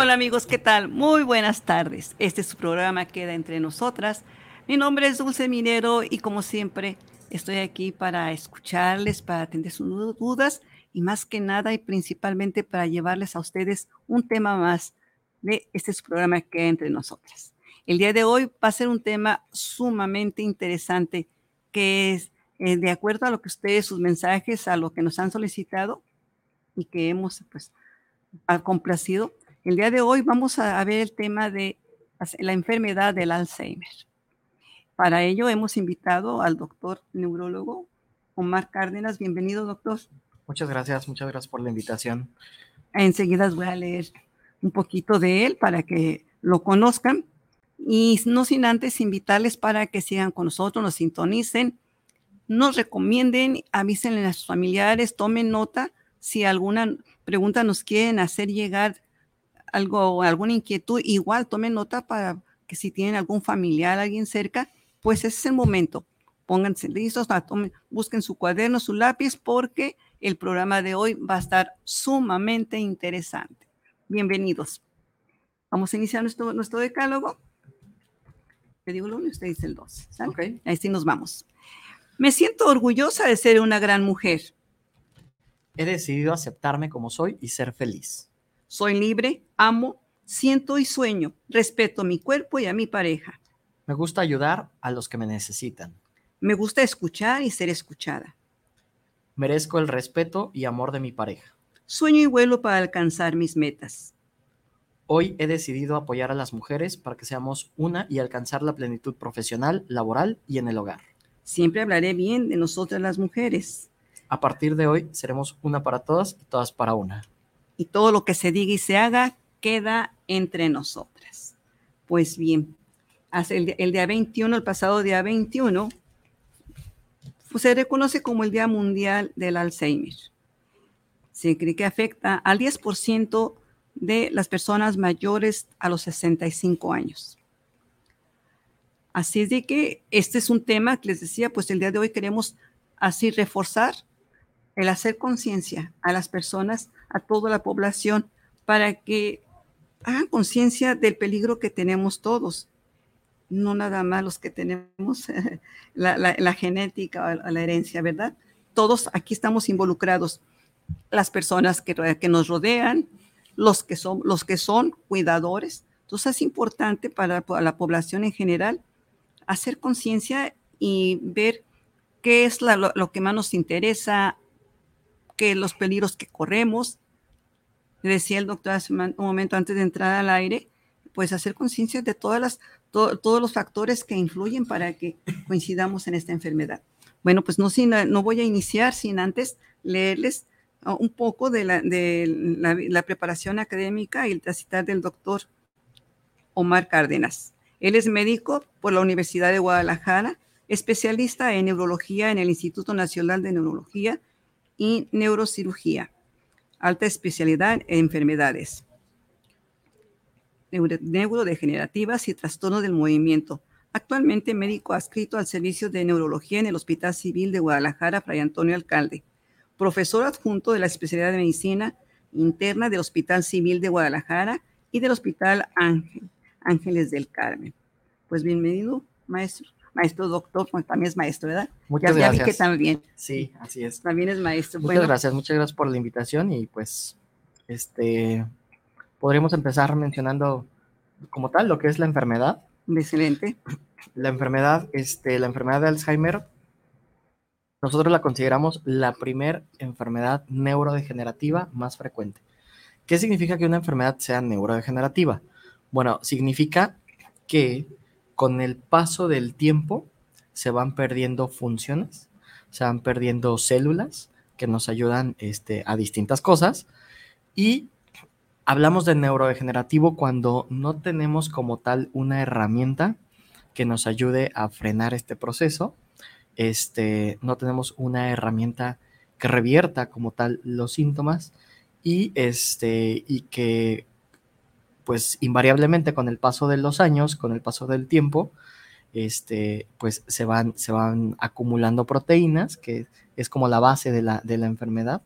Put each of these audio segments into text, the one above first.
Hola amigos, ¿qué tal? Muy buenas tardes. Este es su programa Queda entre nosotras. Mi nombre es Dulce Minero y como siempre estoy aquí para escucharles, para atender sus dudas y más que nada y principalmente para llevarles a ustedes un tema más de este su programa Queda entre nosotras. El día de hoy va a ser un tema sumamente interesante que es eh, de acuerdo a lo que ustedes, sus mensajes, a lo que nos han solicitado y que hemos pues complacido. El día de hoy vamos a, ver el tema de la enfermedad del Alzheimer. Para ello hemos invitado al doctor neurólogo Omar Cárdenas. Bienvenido, doctor. Muchas gracias, muchas gracias por la invitación. Enseguida voy a leer un poquito de él para que lo conozcan y no sin antes invitarles para que sigan con nosotros, nos sintonicen, nos recomienden, avísenle a sus familiares, tomen nota si alguna pregunta nos quieren hacer llegar algo, alguna inquietud, igual tomen nota para que si tienen algún familiar, alguien cerca, pues ese es el momento. Pónganse listos, tomen, busquen su cuaderno, su lápiz, porque el programa de hoy va a estar sumamente interesante. Bienvenidos. Vamos a iniciar nuestro, nuestro decálogo. Te digo el 1 y usted dice el 2. Ok. Ahí sí nos vamos. Me siento orgullosa de ser una gran mujer. He decidido aceptarme como soy y ser feliz. Soy libre, amo, siento y sueño. Respeto a mi cuerpo y a mi pareja. Me gusta ayudar a los que me necesitan. Me gusta escuchar y ser escuchada. Merezco el respeto y amor de mi pareja. Sueño y vuelo para alcanzar mis metas. Hoy he decidido apoyar a las mujeres para que seamos una y alcanzar la plenitud profesional, laboral y en el hogar. Siempre hablaré bien de nosotras las mujeres. A partir de hoy seremos una para todas y todas para una. Y todo lo que se diga y se haga queda entre nosotras. Pues bien, el, el día 21, el pasado día 21, pues se reconoce como el Día Mundial del Alzheimer. Se cree que afecta al 10% de las personas mayores a los 65 años. Así es de que este es un tema que les decía, pues el día de hoy queremos así reforzar el hacer conciencia a las personas, a toda la población, para que hagan conciencia del peligro que tenemos todos, no nada más los que tenemos la, la, genética o la herencia, ¿verdad? Todos aquí estamos involucrados, las personas que, que nos rodean, los que son, los que son cuidadores. Entonces es importante para, la población en general hacer conciencia y ver qué es lo, que más nos interesa, qué los peligros que corremos. Decía el doctor hace un momento antes de entrar al aire, pues hacer conciencia de todas las, to, todos los factores que influyen para que coincidamos en esta enfermedad. Bueno, pues no, sin, no voy a iniciar sin antes leerles un poco de la, de la preparación académica y el citar del doctor Omar Cárdenas. Él es médico por la Universidad de Guadalajara, especialista en neurología en el Instituto Nacional de Neurología y Neurocirugía, alta especialidad en enfermedades neuro, neurodegenerativas y trastornos del movimiento. Actualmente médico adscrito al Servicio de Neurología en el Hospital Civil de Guadalajara, Fray Antonio Alcalde profesor adjunto de la especialidad de medicina interna del Hospital Civil de Guadalajara y del Hospital Ángel, Ángeles del Carmen. Pues bienvenido, maestro. Maestro doctor, pues también es maestro, ¿verdad? Muchas ya, gracias. Ya vi que también. Sí, así es. También es maestro. Muchas bueno, gracias, muchas gracias por la invitación y pues, este, podríamos empezar mencionando como tal lo que es la enfermedad. Excelente. La enfermedad, este, la enfermedad de Alzheimer nosotros la consideramos la primer enfermedad neurodegenerativa más frecuente. ¿Qué significa que una enfermedad sea neurodegenerativa? Bueno, significa que con el paso del tiempo se van perdiendo funciones, se van perdiendo células que nos ayudan este, a distintas cosas y hablamos de neurodegenerativo cuando no tenemos como tal una herramienta que nos ayude a frenar este proceso. Este, no tenemos una herramienta que revierta como tal los síntomas y, este, y que pues invariablemente con el paso de los años, con el paso del tiempo, este, pues se van, se van acumulando proteínas, que es como la base de la, de la enfermedad,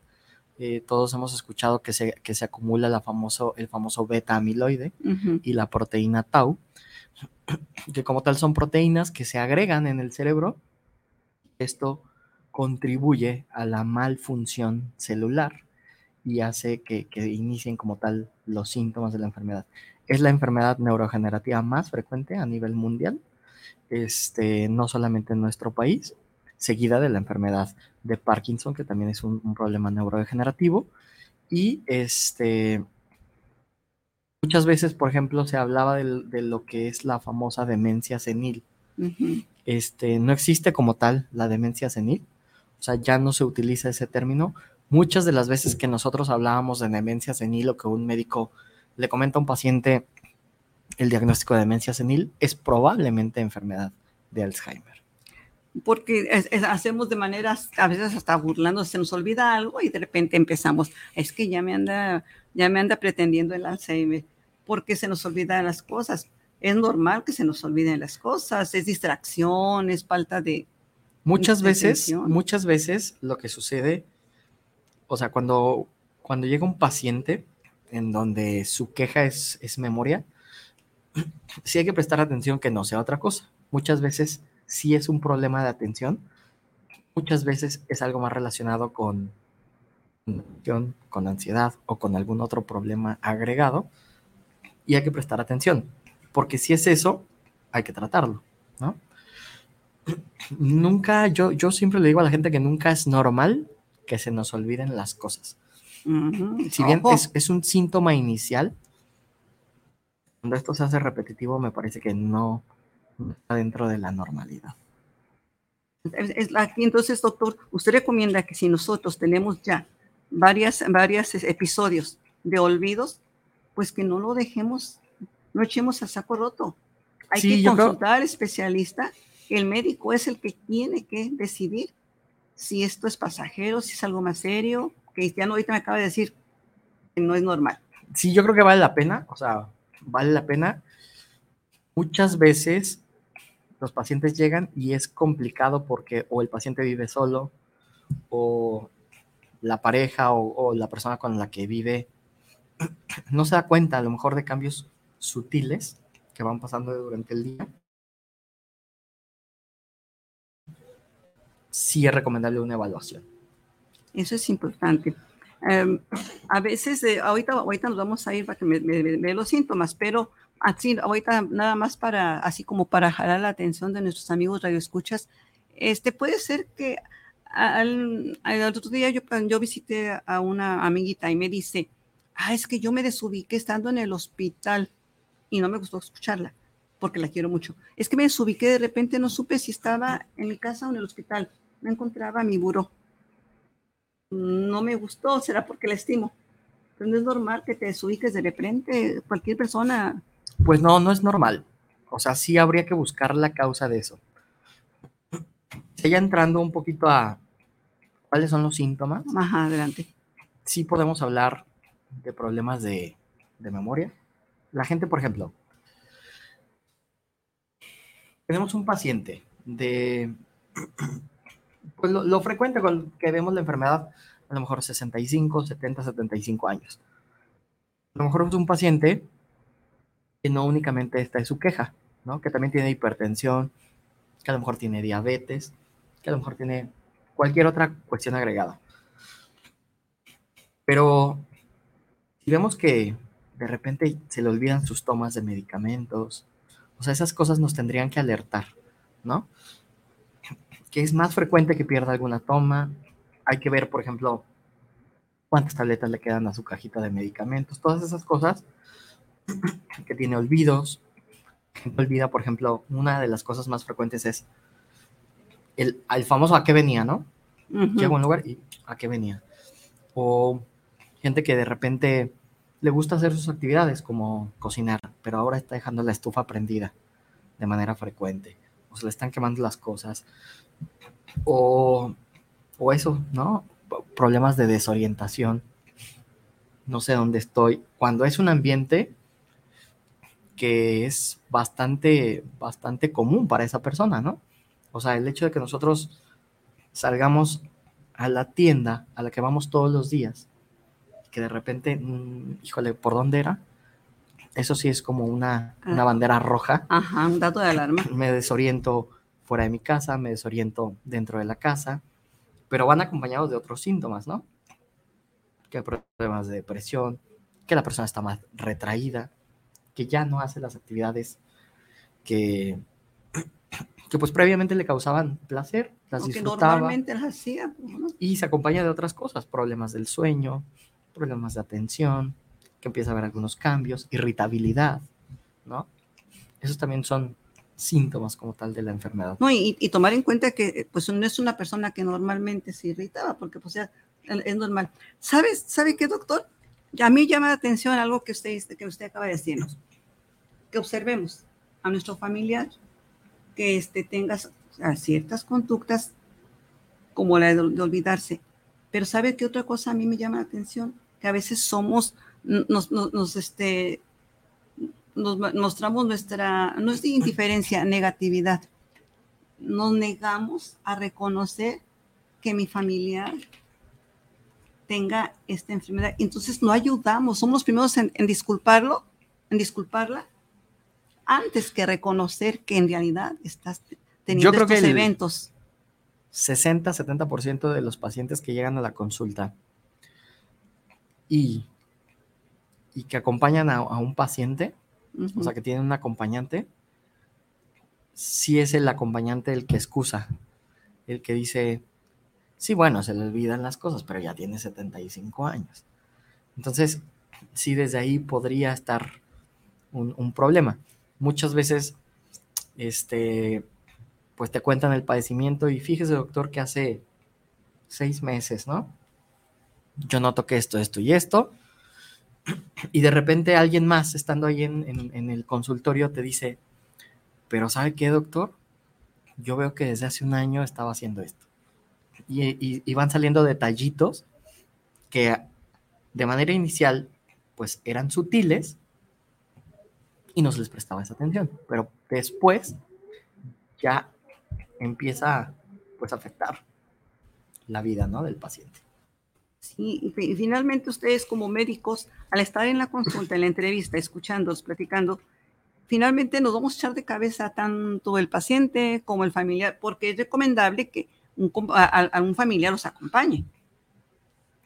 eh, todos hemos escuchado que se, que se acumula la famoso, el famoso beta amiloide y la proteína tau, que como tal son proteínas que se agregan en el cerebro. Esto contribuye a la malfunción celular y hace que, que, inicien como tal los síntomas de la enfermedad. Es la enfermedad neurogenerativa más frecuente a nivel mundial, este, no solamente en nuestro país, seguida de la enfermedad de Parkinson, que también es un, problema neurodegenerativo. Y este, muchas veces, por ejemplo, se hablaba de, lo que es la famosa demencia senil. este, no existe como tal la demencia senil, o sea, ya no se utiliza ese término. Muchas de las veces que nosotros hablábamos de demencia senil o que un médico le comenta a un paciente el diagnóstico de demencia senil, es probablemente enfermedad de Alzheimer porque hacemos de maneras, a veces hasta burlando, se nos olvida algo y de repente empezamos, es que ya me anda, ya me anda pretendiendo el Alzheimer, porque se nos olvidan las cosas. Es normal que se nos olviden las cosas, es distracción, es falta de... Muchas veces, muchas veces lo que sucede, o sea, cuando, cuando llega un paciente en donde su queja es, es memoria, sí hay que prestar atención que no sea otra cosa. Muchas veces si es un problema de atención, muchas veces es algo más relacionado con, con ansiedad o con algún otro problema agregado y hay que prestar atención, porque si es eso, hay que tratarlo, ¿no? Nunca, yo, yo siempre le digo a la gente que nunca es normal que se nos olviden las cosas. Si bien es, es, un síntoma inicial, cuando esto se hace repetitivo, me parece que no, dentro de la normalidad. entonces, doctor, usted recomienda que si nosotros tenemos ya varias, varios episodios de olvidos, pues que no lo dejemos, no echemos a saco roto. Hay que consultar al especialista. El médico es el que tiene que decidir si esto es pasajero, si es algo más serio, que ya no ahorita me acaba de decir que no es normal. Sí, yo creo que vale la pena, o sea, vale la pena. Muchas veces los pacientes llegan y es complicado porque o el paciente vive solo o la pareja o, la persona con la que vive no se da cuenta a lo mejor de cambios sutiles que van pasando durante el día. Sí es recomendable una evaluación. Eso es importante. Em, a veces, eh, ahorita, ahorita nos vamos a ir para que me, me, los síntomas, pero ahorita nada más para, así como para jalar la atención de nuestros amigos radioescuchas, este, puede ser que al, otro día yo, yo visité a una amiguita y me dice, ah, es que yo me desubiqué estando en el hospital y no me gustó escucharla porque la quiero mucho. Es que me desubiqué, de repente no supe si estaba en mi casa o en el hospital. No encontraba mi buró. No me gustó, será porque la estimo. Pero no es normal que te desubiques de repente. Cualquier persona pues no, no es normal. O sea, sí habría que buscar la causa de eso. Ya entrando un poquito a cuáles son los síntomas. Ajá, adelante. Sí podemos hablar de problemas de, memoria. La gente, por ejemplo, tenemos un paciente de, pues lo, lo, frecuente con que vemos la enfermedad, a lo mejor 65, 70, 75 años. A lo mejor es un paciente que no únicamente esta es su queja, ¿no? Que también tiene hipertensión, que a lo mejor tiene diabetes, que a lo mejor tiene cualquier otra cuestión agregada. Pero si vemos que de repente se le olvidan sus tomas de medicamentos, o sea, esas cosas nos tendrían que alertar, ¿no? Que es más frecuente que pierda alguna toma. Hay que ver, por ejemplo, cuántas tabletas le quedan a su cajita de medicamentos, todas esas cosas que tiene olvidos. Olvida, por ejemplo, una de las cosas más frecuentes es el, el famoso a qué venía, ¿no? Ujú. Llego a un lugar y a qué venía. O gente que de repente le gusta hacer sus actividades como cocinar, pero ahora está dejando la estufa prendida de manera frecuente. O se le están quemando las cosas. O, o eso, ¿no? Problemas de desorientación. No sé dónde estoy. Cuando es un ambiente que es bastante, bastante común para esa persona, ¿no? O sea, el hecho de que nosotros salgamos a la tienda a la que vamos todos los días, que de repente, mm, híjole, ¿por dónde era? Eso sí es como una, una Ah. bandera roja. Ajá, un dato de alarma. Me desoriento fuera de mi casa, me desoriento dentro de la casa, pero van acompañados de otros síntomas, ¿no? Que hay problemas de depresión, que la persona está más retraída, que ya no hace las actividades que, que pues previamente le causaban placer, las Porque disfrutaba normalmente las hacía. ¿no? y se acompaña de otras cosas, problemas del sueño, problemas de atención, que empieza a haber algunos cambios, irritabilidad, ¿no? Esos también son síntomas como tal de la enfermedad. No, y, y tomar en cuenta que eh, pues no es una persona que normalmente se irritaba, porque pues ya es normal. ¿Sabes, ¿Sabe qué, doctor? A mí llama la atención algo que usted, que usted acaba de decirnos. Que observemos a nuestro familiar que este, tenga ciertas conductas como la de, de olvidarse. Pero ¿sabe qué otra cosa a mí me llama la atención? Que a veces somos, nos, nos, nos, este, nos mostramos nuestra, no es indiferencia, negatividad. Nos negamos a reconocer que mi familiar tenga esta enfermedad. Entonces no ayudamos, somos los primeros en, en disculparlo, en disculparla, antes que reconocer que en realidad estás te- teniendo creo que estos el- eventos. 60-70% de los pacientes que llegan a la consulta y, y que acompañan a, a un paciente, O sea, que tienen un acompañante, sí es el acompañante el que excusa, el que dice, sí, bueno, se le olvidan las cosas, pero ya tiene 75 años. Entonces, sí, desde ahí podría estar un, un problema. Muchas veces, este, pues te cuentan el padecimiento y fíjese, doctor, que hace seis meses, ¿no? Yo noto que esto, esto y esto, y de repente alguien más, estando ahí en, el consultorio, te dice, pero ¿sabe qué, doctor? Yo veo que desde hace un año estaba haciendo esto. Y van saliendo detallitos que de manera inicial, pues eran sutiles y no se les prestaba esa atención. Pero después ya empieza pues a afectar la vida, ¿no? Del paciente. Sí, y fi- y finalmente ustedes como médicos, al estar en la consulta, en la entrevista, escuchándolos, platicando, finalmente nos vamos a echar de cabeza tanto el paciente como el familiar, porque es recomendable que un, a, un familiar los acompañe.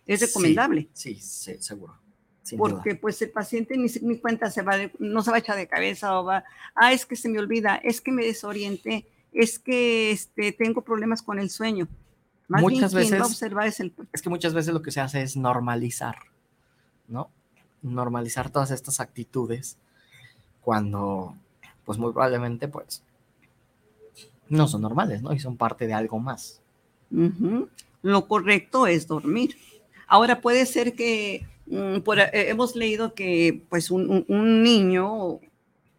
Es recomendable, Sí, sí, seguro. sin duda. porque pues el paciente ni, ni cuenta se va, de- no se va a echar de cabeza o va, ah, es que se me olvida, es que me desorienté, es que este, tengo problemas con el sueño. Más Muchas bien, veces- observar es el, es que muchas veces lo que se hace es normalizar, ¿no? Normalizar todas estas actitudes cuando, pues muy probablemente, pues, no son normales, ¿no? Y son parte de algo más. Lo correcto es dormir. Ahora puede ser que mm, por, eh, hemos leído que pues un, un- un niño,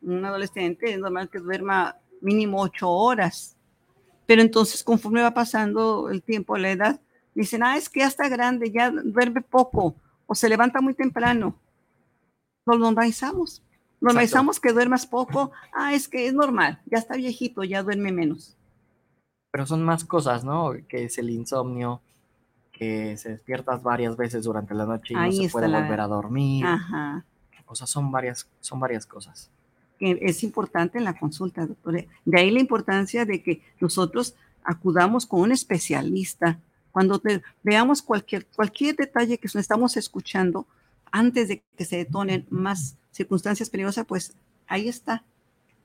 un adolescente, es normal que duerma mínimo ocho horas. Pero entonces conforme va pasando el tiempo, la edad, dicen, ah, es que ya está grande, ya duerme poco o se levanta muy temprano. Lo normalizamos. Normalizamos que duermas poco. Ah, es que es normal, ya está viejito, ya duerme menos. Pero son más cosas, ¿no? Que es el insomnio, que se despiertas varias veces durante la noche y Ahí no se puede la- volver a dormir. Ajá. O sea, son varias, son varias cosas. Que es importante en la consulta, doctor. De ahí la importancia de que nosotros acudamos con un especialista. Cuando te- veamos cualquier, cualquier detalle que estamos escuchando, antes de que se detonen más circunstancias peligrosas, pues ahí está,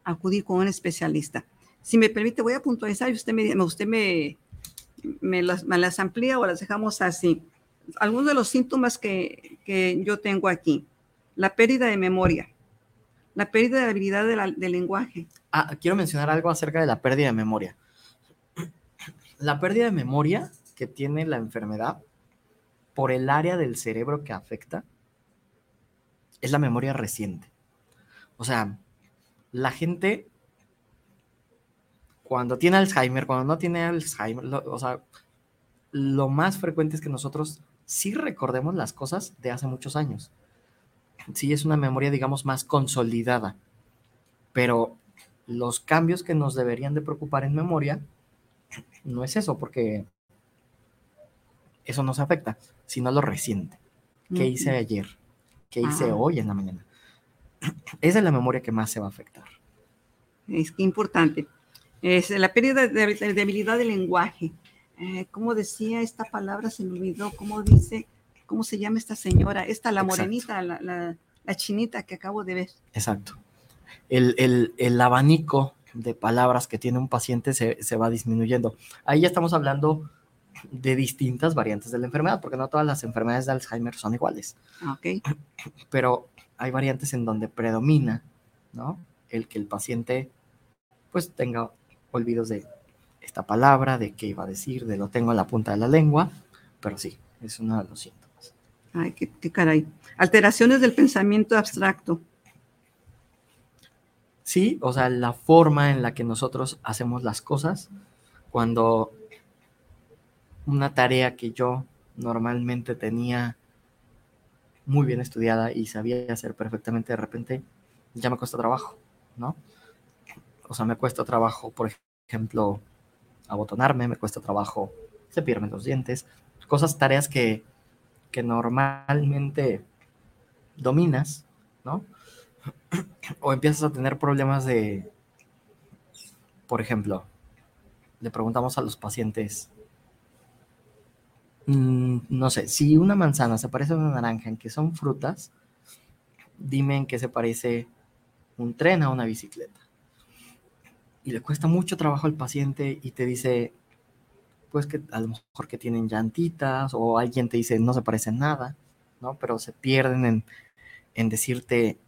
acudir con un especialista. Si me permite, voy a puntualizar y usted me, usted me, me, las, me las amplía o las dejamos así. algunos de los síntomas que, que yo tengo aquí. La pérdida de memoria, la pérdida de habilidad del lenguaje. Ah, quiero mencionar algo acerca de la pérdida de memoria. La pérdida de memoria que tiene la enfermedad por el área del cerebro que afecta es la memoria reciente. O sea, la gente cuando tiene Alzheimer, cuando no tiene Alzheimer, lo- o sea, lo más frecuente es que nosotros sí recordemos las cosas de hace muchos años. Sí es una memoria, digamos, más consolidada. Pero los cambios que nos deberían de preocupar en memoria no es eso, porque eso no se afecta, sino lo reciente. ¿Qué hice ayer? ¿Qué hice hoy en la mañana? Esa es la memoria que más se va a afectar. Es que importante. Es la pérdida de, habilidad del lenguaje. Eh, ¿Cómo decía esta palabra? Se me olvidó. ¿Cómo dice? ¿Cómo se llama esta señora? Esta, la morenita, la, la- la chinita que acabo de ver. Exacto. El, el- el abanico de palabras que tiene un paciente se, se va disminuyendo. Ahí ya estamos hablando de distintas variantes de la enfermedad, porque no todas las enfermedades de Alzheimer son iguales, Ah, Ok. pero hay variantes en donde predomina, ¿no? El que el paciente pues tenga olvidos de esta palabra, de qué iba a decir, de lo tengo en la punta de la lengua, pero sí, es uno de los. Ay, qué, caray. Alteraciones del pensamiento abstracto. Sí, o sea, la forma en la que nosotros hacemos las cosas, cuando una tarea que yo normalmente tenía muy bien estudiada y sabía hacer perfectamente, de repente ya me cuesta trabajo, ¿no? O sea, me cuesta trabajo, por ejemplo, abotonarme, me cuesta trabajo cepillarme los dientes, cosas, tareas que, que normalmente dominas, ¿no? o empiezas a tener problemas de, por ejemplo, le preguntamos a los pacientes, mm, no sé, si una manzana se parece a una naranja en que son frutas, dime en qué se parece un tren a una bicicleta. Y le cuesta mucho trabajo al paciente y te dice, pues que a lo mejor que tienen llantitas o alguien te dice no se parecen nada, ¿no? Pero se pierden en, en decirte,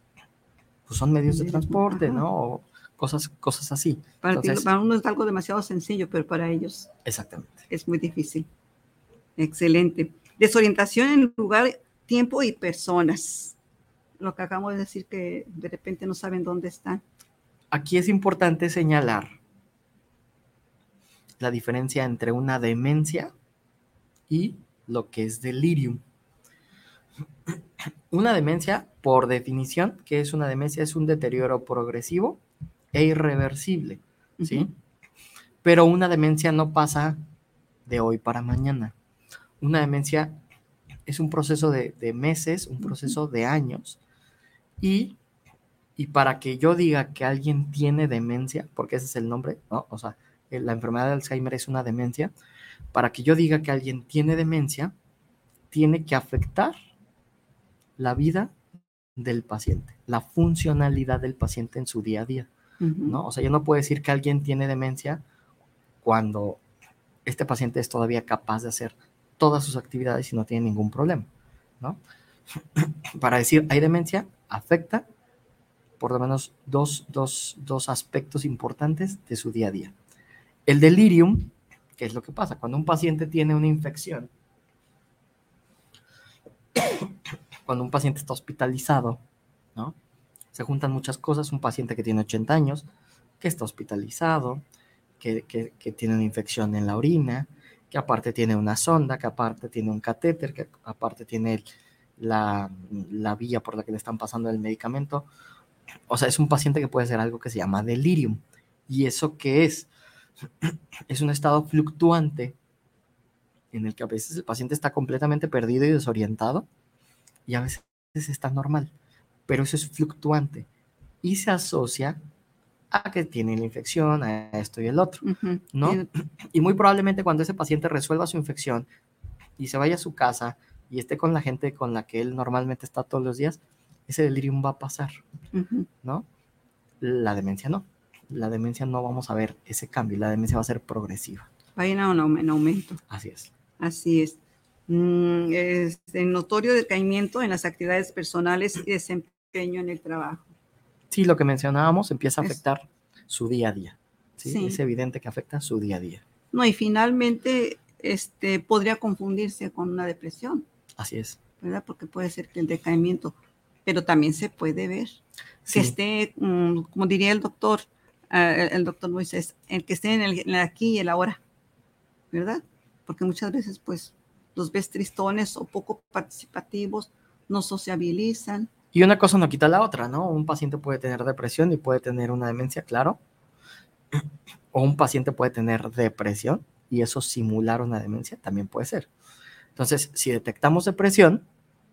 pues son medios de transporte. ¿no? O cosas, cosas así. Para, ti- Entonces- para uno es algo demasiado sencillo, pero para ellos Exactamente. es muy difícil. Excelente. Desorientación en lugar, tiempo y personas. Lo que acabamos de decir que de repente no saben dónde están. Aquí es importante señalar la diferencia entre una demencia y lo que es delirium. Una demencia, por definición, que es una demencia? Es un deterioro progresivo e irreversible, ¿sí? Pero una demencia no pasa de hoy para mañana. Una demencia es un proceso de, de meses, un proceso de años. Y, y para que yo diga que alguien tiene demencia, porque ese es el nombre, ¿no? O sea, la enfermedad de Alzheimer es una demencia. Para que yo diga que alguien tiene demencia, tiene que afectar la vida del paciente, la funcionalidad del paciente en su día a día. ¿no? O sea, yo no puedo decir que alguien tiene demencia cuando este paciente es todavía capaz de hacer todas sus actividades y no tiene ningún problema, ¿no? Para decir hay demencia, afecta por lo menos dos, dos, dos aspectos importantes de su día a día. El delirium, ¿qué es lo que pasa? Cuando un paciente tiene una infección, cuando un paciente está hospitalizado, ¿no? Se juntan muchas cosas, un paciente que tiene 80 años, que está hospitalizado, que, que- que tiene una infección en la orina, que aparte tiene una sonda, que aparte tiene un catéter, que aparte tiene la, la vía por la que le están pasando el medicamento. O sea, es un paciente que puede ser algo que se llama delirium. ¿Y eso qué es? Es un estado fluctuante en el que a veces el paciente está completamente perdido y desorientado y a veces está normal, pero eso es fluctuante y se asocia a que tiene la infección, a esto y el otro. ¿no? Y muy probablemente cuando ese paciente resuelva su infección y se vaya a su casa y esté con la gente con la que él normalmente está todos los días, ese delirium va a pasar. ¿no? La demencia no. La demencia no vamos a ver ese cambio, la demencia va a ser progresiva. Va en aumento. Así es. Así es. mm, este, notorio decaimiento en las actividades personales y desempeño en el trabajo. Sí, lo que mencionábamos empieza a Es- afectar su día a día. ¿sí? Sí. Es evidente que afecta su día a día. No, y finalmente este, podría confundirse con una depresión, Así es. ¿verdad? Porque puede ser que el decaimiento, pero también se puede ver Sí, que esté, mm, como diría el doctor, el, el doctor Moisés, el que esté en el, en el aquí y el ahora, ¿verdad? Porque muchas veces, pues, los ves tristones o poco participativos, no sociabilizan. Y una cosa no quita la otra, ¿no? Un paciente puede tener depresión y puede tener una demencia, claro. O un paciente puede tener depresión y eso simular una demencia también puede ser. Entonces, si detectamos depresión,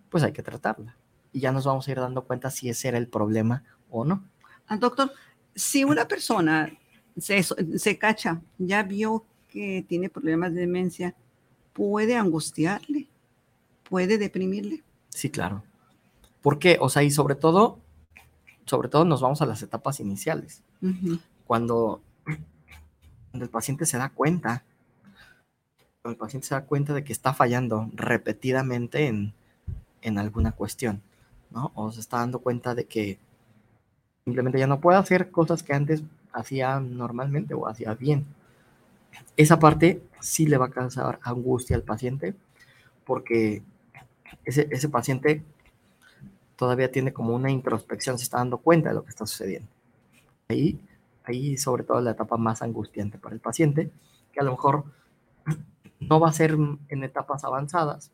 pues hay que tratarla. Y ya nos vamos a ir dando cuenta si ese era el problema o no. Ah, doctor, si una persona se, se cacha, ya vio que tiene problemas de demencia, puede angustiarle, puede deprimirle. Sí, claro. ¿Por qué? O sea, y sobre todo, sobre todo nos vamos a las etapas iniciales. Cuando el paciente se da cuenta, cuando el paciente se da cuenta de que está fallando repetidamente en, en alguna cuestión, ¿no? O se está dando cuenta de que simplemente ya no puede hacer cosas que antes hacía normalmente o hacía bien. Esa parte sí le va a causar angustia al paciente porque ese, ese paciente todavía tiene como una introspección, se está dando cuenta de lo que está sucediendo. Ahí ahí sobre todo la etapa más angustiante para el paciente, que a lo mejor no va a ser en etapas avanzadas,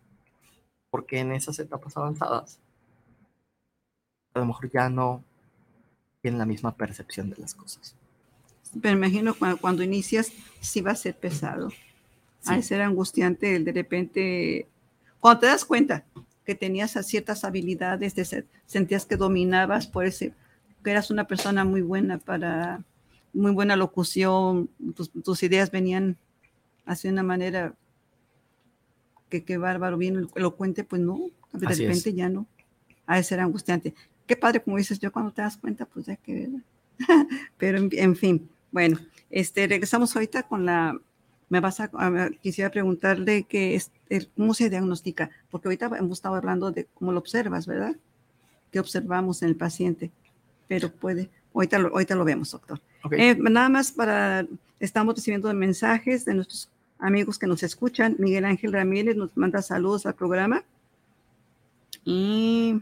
porque en esas etapas avanzadas a lo mejor ya no tienen la misma percepción de las cosas. Pero me imagino cuando, cuando inicias, sí va a ser pesado. Sí. De ser angustiante el de repente, cuando te das cuenta que tenías a ciertas habilidades, de ser- sentías que dominabas, por ese, que eras una persona muy buena para, muy buena locución, tus, tus ideas venían así de una manera que qué bárbaro, bien elocuente, pues no, de Así es. repente ya no. Ha de ser angustiante. Qué padre, como dices yo, cuando te das cuenta, pues ya que, ¿verdad? Pero en, en fin, bueno, este, regresamos ahorita con la, me vas a, a- quisiera preguntarle que es, el- cómo se diagnostica, porque ahorita hemos estado hablando de cómo lo observas, ¿verdad? ¿Qué observamos en el paciente? Pero puede, ahorita lo, ahorita lo vemos, doctor. Eh, nada más para, estamos recibiendo mensajes de nuestros amigos que nos escuchan. Miguel Ángel Ramírez nos manda saludos al programa. Y,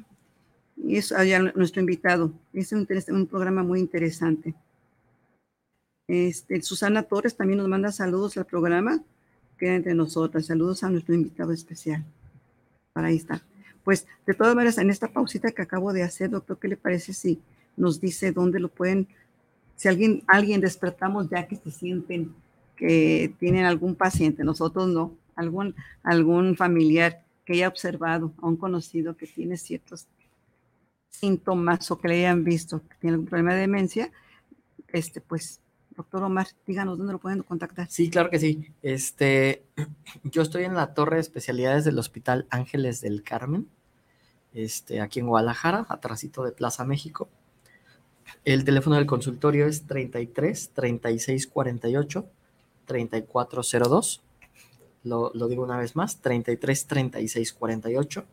y es allá nuestro invitado. Es un, programa muy interesante. Este, Susana Torres también nos manda saludos al programa. Queda entre nosotras. Saludos a nuestro invitado especial. Para ahí está. Pues de todas maneras, en esta pausita que acabo de hacer, doctor, ¿qué le parece si nos dice dónde lo pueden si alguien, alguien despertamos ya que se sienten que tienen algún paciente, nosotros no, algún, algún familiar que haya observado, a un conocido que tiene ciertos síntomas o que le hayan visto que tiene algún problema de demencia, este, pues, doctor Omar, díganos dónde lo pueden contactar. Sí, claro que sí. Este, yo estoy en la torre de especialidades del Hospital Ángeles del Carmen, este, aquí en Guadalajara, atrásito de Plaza México. El teléfono del consultorio es 33 36 48 3402. Lo, lo digo una vez más, 33 36 48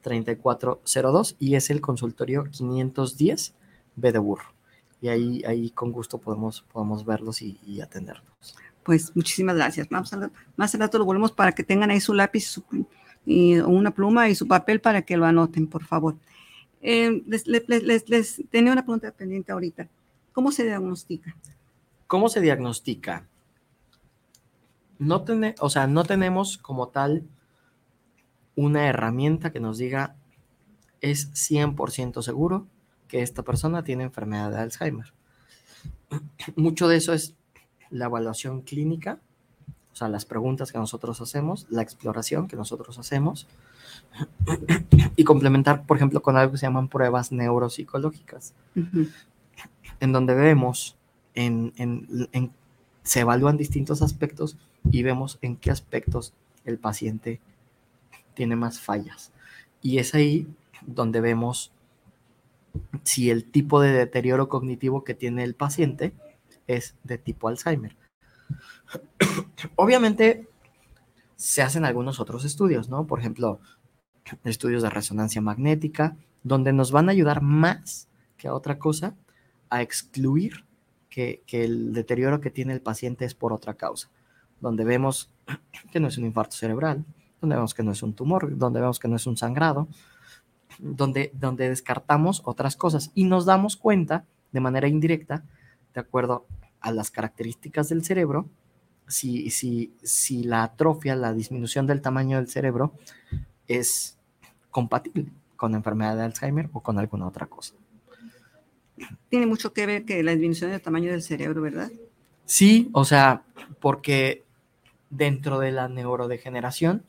3402 y es el consultorio 510 B de burro. Y ahí, ahí con gusto podemos, podemos verlos y, y atenderlos. Pues muchísimas gracias. Vamos a, más al rato lo volvemos para que tengan ahí su lápiz su, y una pluma y su papel para que lo anoten, por favor. Eh, les, les, les, les, tenía una pregunta pendiente ahorita. ¿Cómo se diagnostica? ¿Cómo se diagnostica? No, ten, o sea, no tenemos como tal una herramienta que nos diga es 100% seguro que esta persona tiene enfermedad de Alzheimer. Mucho de eso es la evaluación clínica, o sea, las preguntas que nosotros hacemos, la exploración que nosotros hacemos, y complementar, por ejemplo, con algo que se llaman pruebas neuropsicológicas, Uh -huh. en donde vemos, en, en, en, se evalúan distintos aspectos y vemos en qué aspectos el paciente tiene más fallas. Y es ahí donde vemos si el tipo de deterioro cognitivo que tiene el paciente es de tipo Alzheimer. Obviamente, se hacen algunos otros estudios, ¿no? Por ejemplo, estudios de resonancia magnética, donde nos van a ayudar más que a otra cosa a excluir que, que el deterioro que tiene el paciente es por otra causa, donde vemos que no es un infarto cerebral, donde vemos que no es un tumor, donde vemos que no es un sangrado, donde, donde descartamos otras cosas y nos damos cuenta de manera indirecta, de acuerdo a las características del cerebro, si, si, si la atrofia, la disminución del tamaño del cerebro es compatible con la enfermedad de Alzheimer o con alguna otra cosa. Tiene mucho que ver que la disminución del tamaño del cerebro, ¿verdad? Sí, o sea, porque dentro de la neurodegeneración,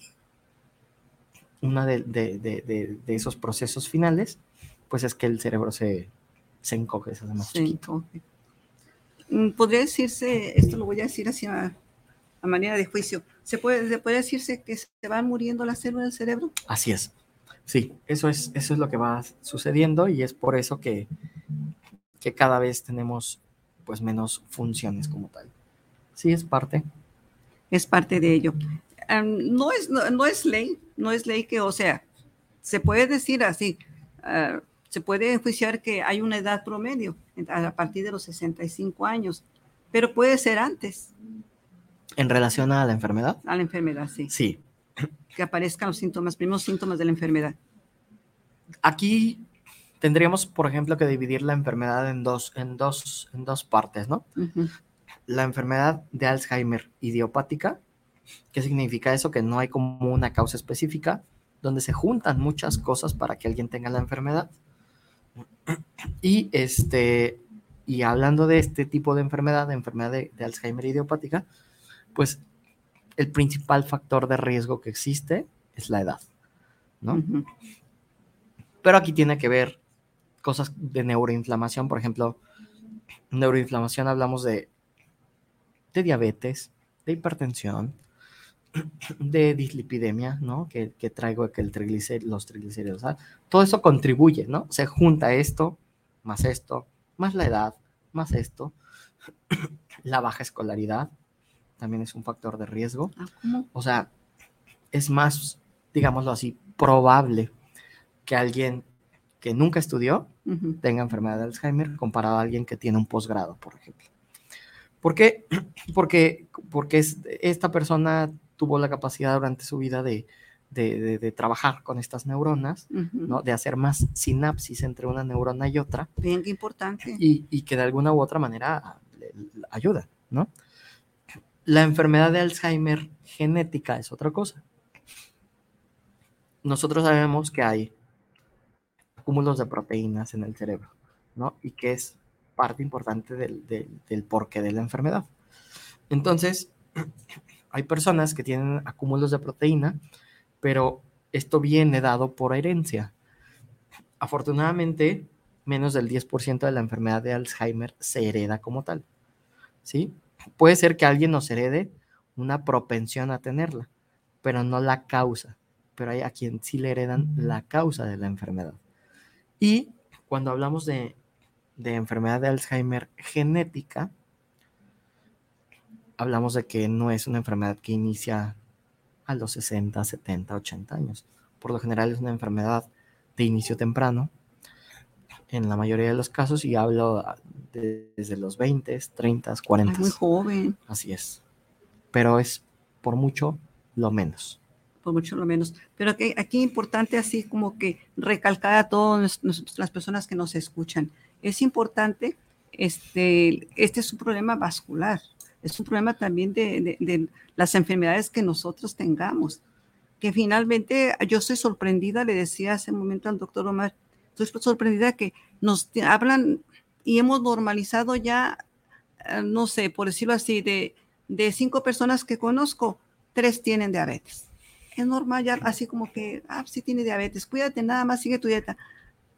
uno de, de, de, de, esos procesos finales, pues es que el cerebro se, se encoge, se hace más chiquito. Mm, Podría decirse, esto lo voy a decir así a, a manera de juicio, ¿se puede, ¿se puede decirse que se van muriendo las células del cerebro? Así es. Sí, eso es, eso es lo que va sucediendo y es por eso que, que cada vez tenemos pues menos funciones como tal. Sí, es parte. es parte de ello. Am, no, es, no, no es ley, no es ley que, o sea, se puede decir así, ah, se puede enjuiciar que hay una edad promedio a partir de los 65 años, pero puede ser antes En relación a la enfermedad, a la enfermedad, sí, sí. que aparezcan los síntomas, primeros síntomas de la enfermedad. Aquí tendríamos, por ejemplo, que dividir la enfermedad en dos, en dos, en dos partes, ¿no? La enfermedad de Alzheimer idiopática. ¿Qué significa eso? Que no hay como una causa específica, donde se juntan muchas cosas para que alguien tenga la enfermedad. Y este, y hablando de este tipo de enfermedad, de enfermedad de, de Alzheimer idiopática, pues el principal factor de riesgo que existe es la edad, ¿no? Pero aquí tiene que ver cosas de neuroinflamación, por ejemplo, neuroinflamación hablamos de, de diabetes, de hipertensión, de dislipidemia, ¿no? Que, que traigo que el los triglicéridos, todo eso contribuye, ¿no? Se junta esto, más esto, más la edad, más esto, la baja escolaridad, también es un factor de riesgo. Ah. O sea, es más, digámoslo así, probable que alguien que nunca estudió tenga enfermedad de Alzheimer comparado a alguien que tiene un posgrado, por ejemplo. ¿Por qué? Porque, porque es- esta persona tuvo la capacidad durante su vida de, de- de- de trabajar con estas neuronas. ¿no? de hacer más sinapsis entre una neurona y otra, Bien que importante. y, y que de alguna u otra manera ayuda, ¿no? La enfermedad de Alzheimer genética es otra cosa. Nosotros sabemos que hay acúmulos de proteínas en el cerebro, ¿no? Y que es parte importante del, del, del porqué de la enfermedad. Entonces, hay personas que tienen acúmulos de proteína, pero esto viene dado por herencia. Afortunadamente, menos del 10% de la enfermedad de Alzheimer se hereda como tal. ¿Sí? Puede ser que alguien nos herede una propensión a tenerla, pero no la causa. Pero hay a quien sí le heredan la causa de la enfermedad. Y cuando hablamos de, de enfermedad de Alzheimer genética, hablamos de que no es una enfermedad que inicia a los 60, 70, 80 años. Por lo general es una enfermedad de inicio temprano, en la mayoría de los casos, y hablo de- desde los 20, 30, 40. Ay, muy joven, Así es. Pero es por mucho lo menos. por mucho lo menos. Pero aquí, aquí es importante así como que recalcar a todas las personas que nos escuchan. Es importante, este, este es un problema vascular, es un problema también de, las enfermedades que nosotros tengamos. Que finalmente yo estoy sorprendida, le decía hace un momento al doctor Omar, estoy sorprendida que nos hablan y hemos normalizado ya, eh, no sé, por decirlo así, de, de cinco personas que conozco, tres tienen diabetes. Es normal ya, así como que, ah, sí tiene diabetes, cuídate nada más, sigue tu dieta.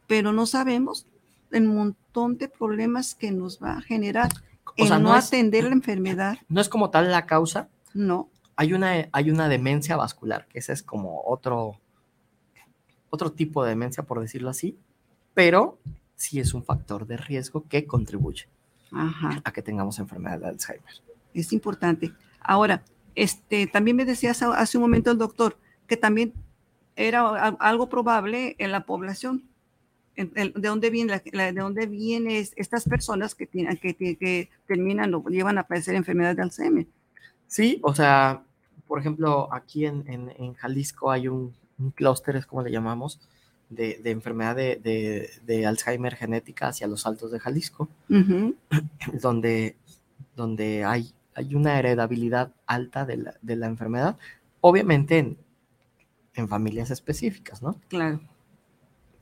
Pero no sabemos el montón de problemas que nos va a generar O sea, no, no es, atender la enfermedad. no es como tal la causa, No, hay una, hay una demencia vascular, que ese es como otro, otro tipo de demencia, por decirlo así, pero sí es un factor de riesgo que contribuye ajá, a que tengamos enfermedad de Alzheimer. es importante. Ahora, este, también me decía hace, un momento el doctor que también era algo probable en la población. ¿De dónde viene, la- de dónde vienen es- estas personas que, tienen, que, que- terminan o llevan a padecer enfermedad de Alzheimer? Sí, o sea, por ejemplo, aquí en, en- en Jalisco hay un, un clúster, es como le llamamos, de, de enfermedad de, de- de Alzheimer genética hacia los altos de Jalisco, Ujú, donde, donde hay, hay una heredabilidad alta de la, de la enfermedad, obviamente en, en familias específicas, ¿no? claro.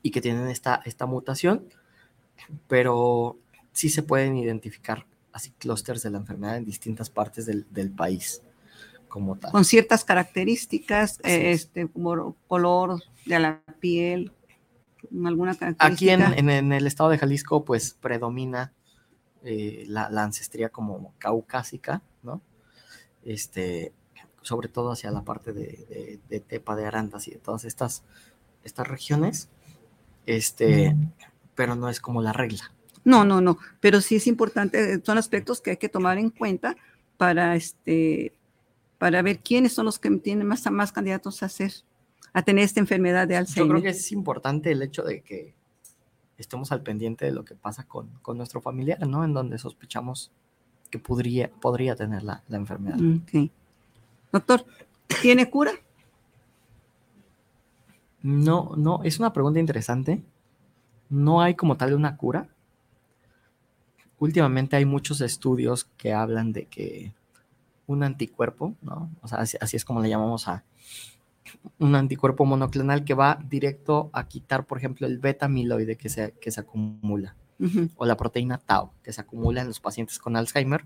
Y que tienen esta, esta mutación, pero sí se pueden identificar así clústeres de la enfermedad en distintas partes del, del país como tal. Con ciertas características, eh, es. este, como color de la piel, alguna Aquí característica. en, en- en el estado de Jalisco pues predomina eh, la, la ancestría como caucásica, ¿no? Este, sobre todo hacia la parte de, de- de Tepa de Arandas y de todas estas, estas regiones, este, pero no es como la regla. No, no, no, pero sí es importante, eh, son aspectos que hay que tomar en cuenta para este para ver quiénes son los que tienen más, más candidatos a ser a tener esta enfermedad de Yo Alzheimer. creo que es importante el hecho de que estemos al pendiente de lo que pasa con, con nuestro familiar, ¿no? En donde sospechamos que podría, podría tener la, la enfermedad. Doctor, ¿tiene cura? No, no, es una pregunta interesante. No hay como tal una cura. Últimamente hay muchos estudios que hablan de que un anticuerpo, ¿no? O sea, así, así es como le llamamos a un anticuerpo monoclonal que va directo a quitar, por ejemplo, el beta amiloide que se, que se acumula. O la proteína tau que se acumula en los pacientes con Alzheimer.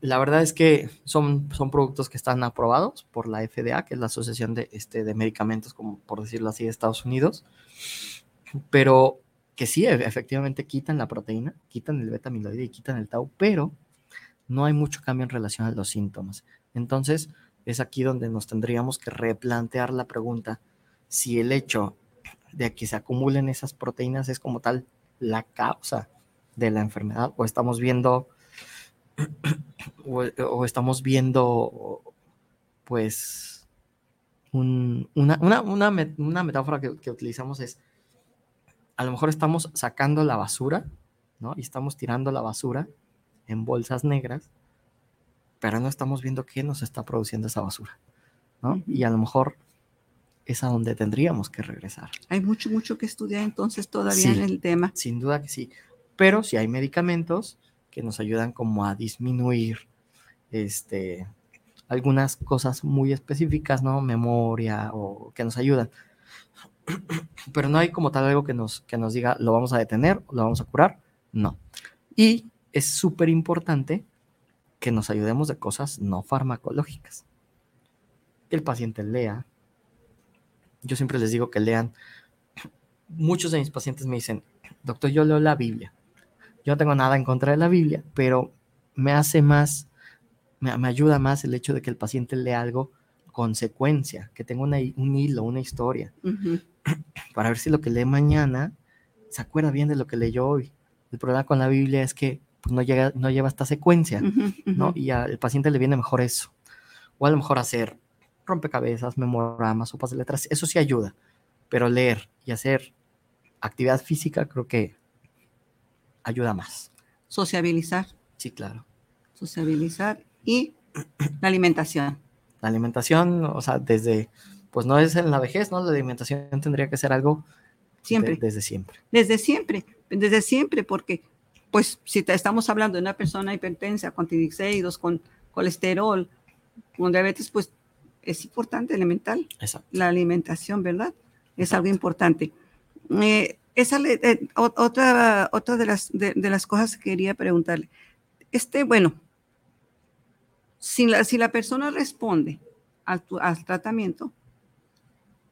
La verdad es que son, son productos que están aprobados por la FDA, que es la Asociación de, este, de Medicamentos, como por decirlo así, de Estados Unidos, pero que sí, efectivamente quitan la proteína, quitan el beta amiloide y quitan el tau, pero no hay mucho cambio en relación a los síntomas. Entonces, es aquí donde nos tendríamos que replantear la pregunta si el hecho de que se acumulen esas proteínas es como tal la causa de la enfermedad o estamos viendo o, o estamos viendo pues un- una, una, una met- una metáfora que, que utilizamos es a lo mejor estamos sacando la basura ¿no? y estamos tirando la basura en bolsas negras pero no estamos viendo qué nos está produciendo esa basura ¿no? y a lo mejor es a donde tendríamos que regresar Hay mucho, mucho que estudiar entonces todavía Sí. en el tema. sin duda que sí. Pero si hay medicamentos que nos ayudan como a disminuir este, algunas cosas muy específicas, ¿no? Memoria o que nos ayudan. Pero no hay como tal algo que nos, que nos diga lo vamos a detener, lo vamos a curar. No. Y es súper importante que nos ayudemos de cosas no farmacológicas. Que el paciente lea. Yo siempre les digo que lean. Muchos de mis pacientes me dicen, doctor, yo leo la Biblia. Yo no tengo nada en contra de la Biblia, pero me hace más, me, me ayuda más el hecho de que el paciente lea algo con secuencia, que tenga una un hilo, una historia, para ver si lo que lee mañana se acuerda bien de lo que leyó hoy. El problema con la Biblia es que pues, no, llega, no lleva esta secuencia, ¿no? Y al paciente le viene mejor eso. O a lo mejor hacer rompecabezas, memoramas, sopas de letras, eso sí ayuda. Pero leer y hacer actividad física creo que ayuda más. Sociabilizar, Sí, claro. sociabilizar y la alimentación. La alimentación, o sea, desde, pues no es en la vejez, ¿no? La alimentación tendría que ser algo de- Siempre. desde siempre. Desde siempre, desde siempre, porque pues si te estamos hablando de una persona hipertensa, con triglicéridos, con colesterol, con diabetes, pues es importante, elemental, Exacto. la alimentación, ¿verdad? Es algo importante. Eh, esa le- eh, otra, otra de, las, de, de las cosas que quería preguntarle. Este, bueno, si la, si la persona responde al, tratamiento,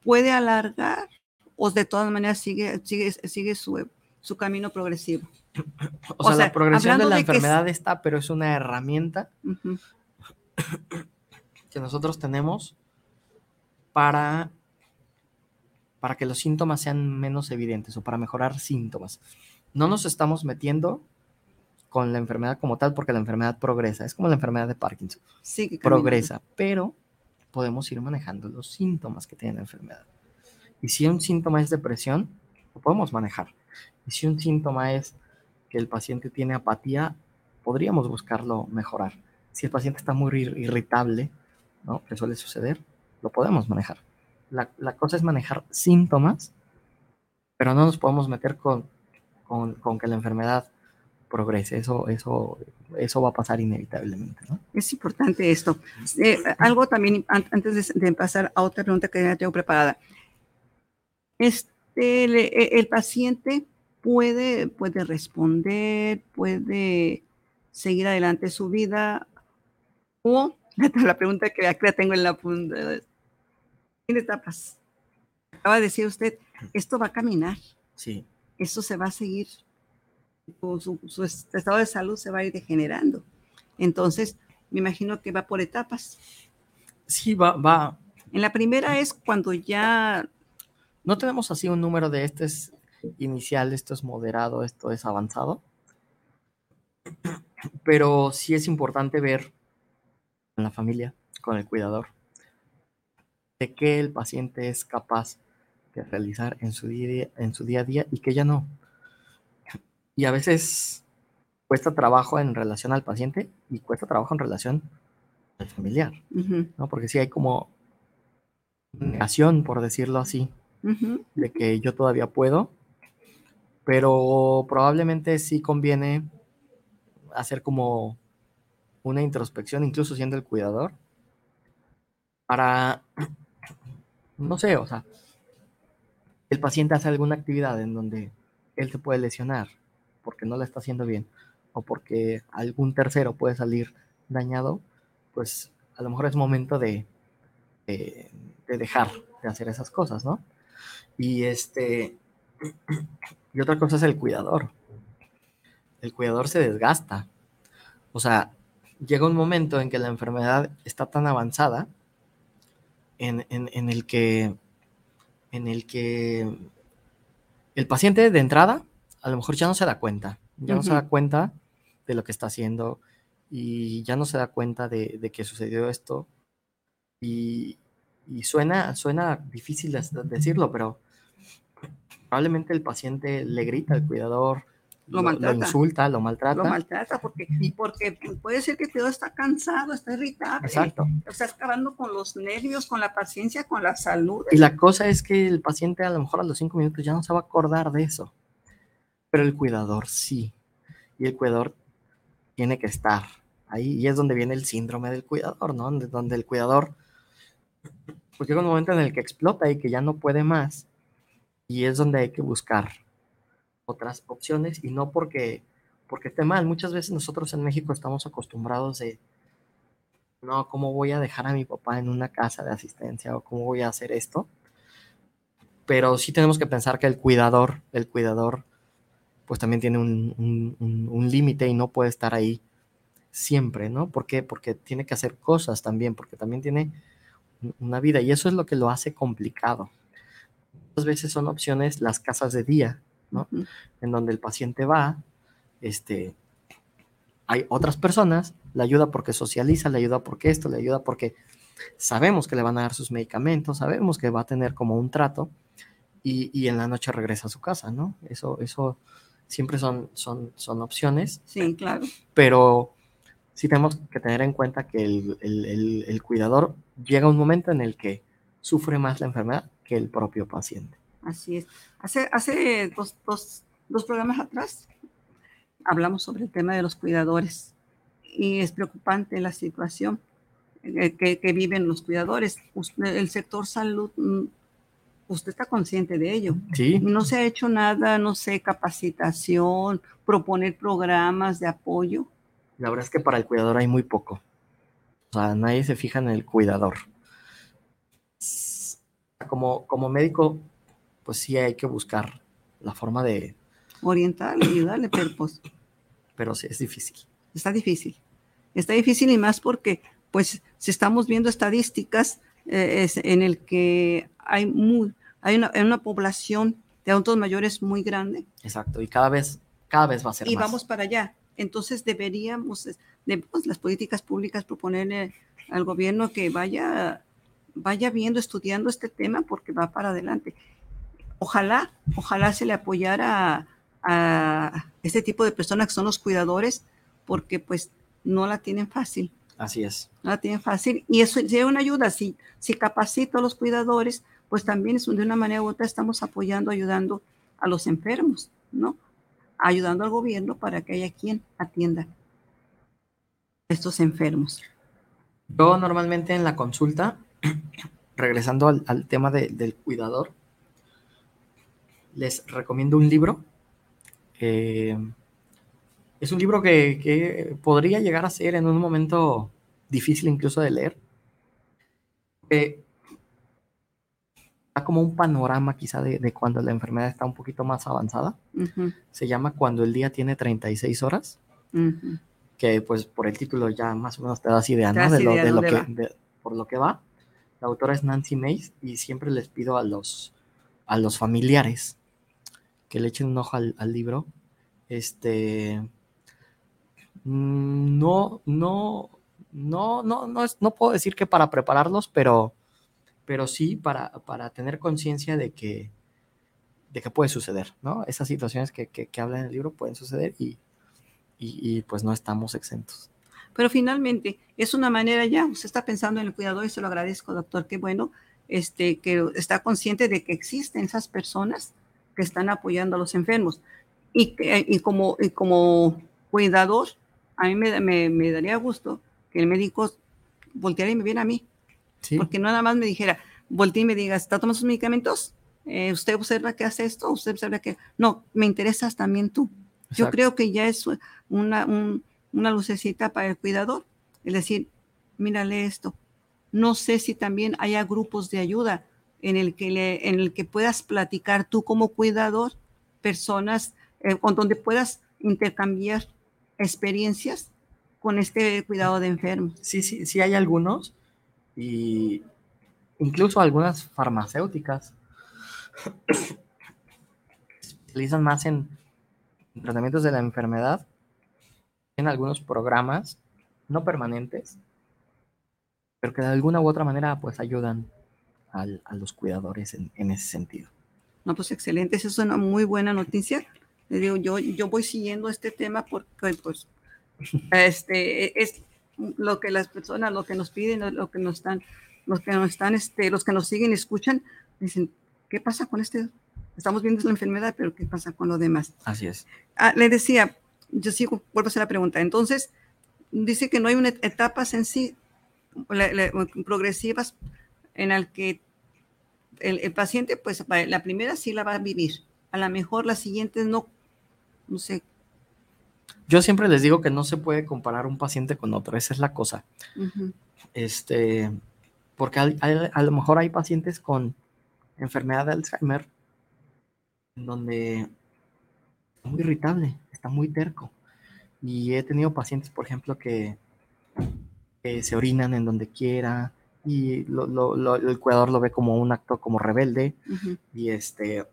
puede alargar o de todas maneras sigue, sigue, sigue su, su camino progresivo. O, O sea, sea, la progresión de la de que es- enfermedad está, pero es una herramienta que nosotros tenemos para, para que los síntomas sean menos evidentes o para mejorar síntomas. No nos estamos metiendo con la enfermedad como tal, porque la enfermedad progresa. Es como la enfermedad de Parkinson. Sigue caminando. Progresa, pero podemos ir manejando los síntomas que tiene la enfermedad. Y si un síntoma es depresión, lo podemos manejar. Y si un síntoma es que el paciente tiene apatía, podríamos buscarlo mejorar. Si el paciente está muy ir- irritable, ¿no? Que suele suceder, lo podemos manejar. La, la cosa es manejar síntomas, pero no nos podemos meter con, con, con que la enfermedad progrese. Eso, eso, eso va a pasar inevitablemente. Es importante esto. Eh, algo también, an- antes de, pasar a otra pregunta que ya tengo preparada. Este, e- el paciente puede, puede responder, puede seguir adelante su vida, o la pregunta que la tengo en la punta. Etapas. Acaba de decir usted, esto va a caminar, Sí. esto se va a seguir, su estado de salud se va a ir degenerando. Entonces, me imagino que va por etapas. Sí, va, va. En la primera es cuando ya, No tenemos así un número de este es inicial, esto es moderado, esto es avanzado. Pero sí es importante ver en la familia, con el cuidador, de qué el paciente es capaz de realizar en su día, en su día a día y que ya no. Y a veces cuesta trabajo en relación al paciente y cuesta trabajo en relación al familiar, ¿no? Porque sí hay como negación, por decirlo así, de que yo todavía puedo, pero probablemente sí conviene hacer como una introspección, incluso siendo el cuidador, para, no sé, o sea, el paciente hace alguna actividad en donde él se puede lesionar porque no la está haciendo bien o porque algún tercero puede salir dañado, pues a lo mejor es momento de, de, de dejar de hacer esas cosas, ¿no? Y este, y otra cosa es el cuidador. El cuidador se desgasta. O sea, llega un momento en que la enfermedad está tan avanzada en, en- en el que en el que el paciente de entrada a lo mejor ya no se da cuenta, ya no se da cuenta de lo que está haciendo y ya no se da cuenta de, de que sucedió esto. Y, y suena, suena difícil de- decirlo, pero probablemente el paciente le grita al cuidador, Lo maltrata. insulta, lo maltrata. lo maltrata porque, porque puede ser que todo está cansado, está irritable. Exacto. Está acabando con los nervios, con la paciencia, con la salud. Y la cosa es que el paciente a lo mejor a los cinco minutos ya no se va a acordar de eso. Pero el cuidador sí. Y el cuidador tiene que estar ahí. Y es donde viene el síndrome del cuidador, ¿no? Donde, donde el cuidador pues llega un momento en el que explota y que ya no puede más. Y es donde hay que buscar otras opciones y no porque, porque esté mal. Muchas veces nosotros en México estamos acostumbrados de, no, ¿cómo voy a dejar a mi papá en una casa de asistencia o cómo voy a hacer esto? Pero sí tenemos que pensar que el cuidador, el cuidador, pues también tiene un, un- un- límite y no puede estar ahí siempre, ¿no? ¿Por qué? Porque tiene que hacer cosas también, porque también tiene un- una vida y eso es lo que lo hace complicado. Muchas veces son opciones las casas de día, en donde el paciente va, este, hay otras personas, le ayuda porque socializa, le ayuda porque esto, le ayuda porque sabemos que le van a dar sus medicamentos, sabemos que va a tener como un trato y, y en la noche regresa a su casa, ¿no? Eso, eso siempre son, son, son opciones, Sí, claro. pero sí tenemos que tener en cuenta que el, el- el- el cuidador llega a un momento en el que sufre más la enfermedad que el propio paciente. Así es. Hace, hace dos, dos- dos programas atrás hablamos sobre el tema de los cuidadores y es preocupante la situación eh, que, que viven los cuidadores. El sector salud, mm, usted está consciente de ello. Sí, No se ha hecho nada, no sé, capacitación, proponer programas de apoyo. La verdad es que para el cuidador hay muy poco. O sea, nadie se fija en el cuidador. Como, como médico, pues sí hay que buscar la forma de, orientarle, ayudarle, pero pues pero sí es difícil. está difícil. Está difícil y más porque, pues, si estamos viendo estadísticas eh, es en el que hay, muy, hay una, hay una población de adultos mayores muy grande Exacto. Y cada vez, cada vez va a ser y más. vamos para allá. entonces deberíamos, debemos las políticas públicas proponerle al gobierno que vaya, vaya viendo, estudiando este tema porque va para adelante. Ojalá, ojalá se le apoyara a, este tipo de personas que son los cuidadores porque pues no la tienen fácil. Así es. No la tienen fácil y eso sería una ayuda. Si, si capacito a los cuidadores, pues también es de una manera u otra estamos apoyando, ayudando a los enfermos, ¿no? Ayudando al gobierno para que haya quien atienda a estos enfermos. Yo normalmente en la consulta, regresando al, tema del cuidador, les recomiendo un libro. Eh, es un libro que, podría llegar a ser en un momento difícil incluso de leer. da como un panorama quizá de, cuando la enfermedad está un poquito más avanzada. Se llama Cuando el día tiene 36 horas. Que pues por el título ya más o menos te das idea, ¿no? De lo, que, por lo que va. La autora es Nancy Mays y siempre les pido a los, a los familiares que le echen un ojo al, libro. Este. Mm, no, no, no, no, no, no puedo decir que para prepararlos, pero, pero sí para, para tener conciencia de que, de que puede suceder, ¿no? Esas situaciones que, que, hablan en el libro pueden suceder y, y, pues no estamos exentos. Pero finalmente es una manera ya, usted está pensando en el cuidador y se lo agradezco, doctor, qué bueno, este, que está consciente de que existen esas personas que están apoyando a los enfermos. Y, y, como, y como cuidador, a mí me, me, daría gusto que el médico volteara y me viera a mí. Porque no nada más me dijera, voltee y me diga, ¿está tomando sus medicamentos? Eh, ¿Usted observa que hace esto? ¿Usted observa que...? No, me interesas también tú. Yo creo que ya es una, una lucecita para el cuidador. Es decir, mírale esto. No sé si también haya grupos de ayuda en el que, le, en el que puedas platicar tú como cuidador, personas eh, con donde puedas intercambiar experiencias con este cuidado de enfermos. Sí, sí, sí hay algunos y incluso algunas farmacéuticas utilizan más en tratamientos de la enfermedad, en algunos programas no permanentes, pero que de alguna u otra manera pues ayudan a los cuidadores en, ese sentido. No, pues excelente, esa es una muy buena noticia. Le digo, yo, yo voy siguiendo este tema porque pues este es lo que las personas, lo que nos piden, lo que nos están, los que nos están, este, los que nos siguen y escuchan, dicen, ¿qué pasa con este? Estamos viendo la enfermedad, pero ¿qué pasa con lo demás? Así es. Ah, le decía, yo sigo, vuelvo a hacer la pregunta. Entonces, dice que no hay una etapas en sí progresivas en el que el, paciente, pues la primera sí la va a vivir, a lo mejor la siguiente no, no sé. Yo siempre les digo que no se puede comparar un paciente con otro, esa es la cosa. Este, porque a lo mejor hay pacientes con enfermedad de Alzheimer en donde está muy irritable, está muy terco. Y he tenido pacientes, por ejemplo, que, que se orinan en donde quiera, y lo, el cuidador lo ve como un acto como rebelde y este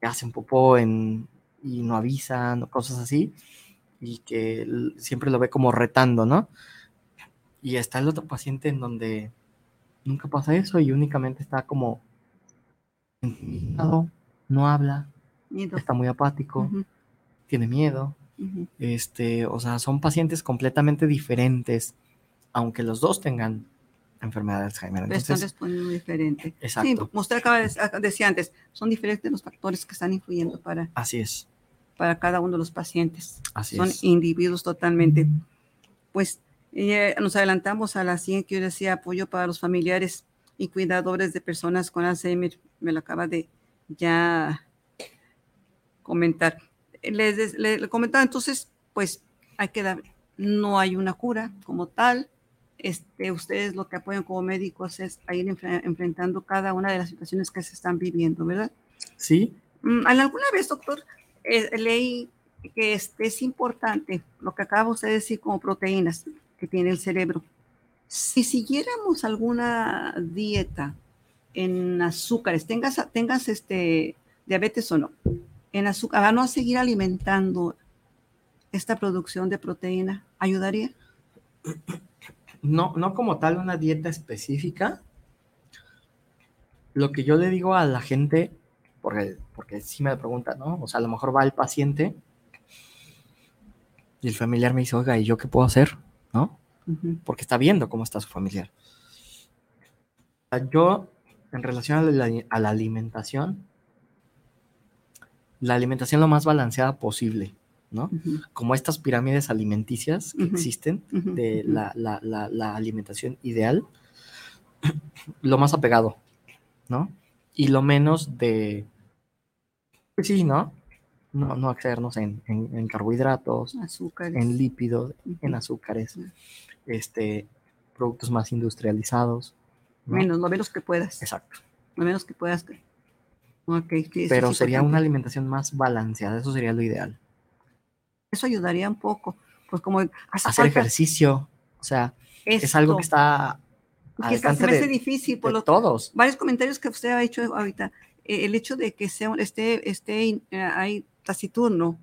que hacen popó en, y no avisan o cosas así y que siempre lo ve como retando, ¿no? Y está el otro paciente en donde nunca pasa eso y únicamente está como no habla, está muy apático, tiene miedo. Este, o sea, son pacientes completamente diferentes, aunque los dos tengan enfermedad de Alzheimer. Entonces, están respondiendo diferente. Exacto. Sí, usted acaba de decir antes, son diferentes los factores que están influyendo para, Así es. para cada uno de los pacientes. Así son individuos totalmente. Pues eh, nos adelantamos a la siguiente que yo decía, apoyo para los familiares y cuidadores de personas con Alzheimer. Me lo acaba de ya comentar. Les, les comentaba entonces, pues hay que dar, no hay una cura como tal, este, ustedes lo que apoyan como médicos es a ir enfrentando cada una de las situaciones que se están viviendo, ¿verdad? Sí. Mm, ¿Alguna vez, doctor, eh, leí que este, es importante lo que acaba usted de decir como proteínas que tiene el cerebro? Si siguiéramos alguna dieta en azúcares, tengas, tengas este, diabetes o no, en azúcar, a no seguir alimentando esta producción de proteína? ¿Ayudaría? No, no como tal una dieta específica. Lo que yo le digo a la gente, porque, porque sí me preguntan, ¿no? O sea, a lo mejor va el paciente y el familiar me dice, oiga, ¿y yo qué puedo hacer? ¿No? Porque está viendo cómo está su familiar. Yo, en relación a la, a la alimentación, la alimentación lo más balanceada posible, ¿no? Como estas pirámides alimenticias que existen, de la, la- la- la alimentación ideal, lo más apegado, ¿no? Y lo menos de, pues sí, ¿no? No, no excedernos en, en- en carbohidratos, Azúcares. en lípidos, en azúcares, este, productos más industrializados. ¿no? Menos, lo menos que puedas. Exacto. Lo menos que puedas. Sí, Pero sería una alimentación más balanceada, eso sería lo ideal. Eso ayudaría un poco. Pues como hace Hacer falta ejercicio, o sea, es algo que está que está- se me hace de, difícil por de lo todos. varios comentarios que usted ha hecho ahorita. Eh, el hecho de que sea esté, esté eh, ahí taciturno,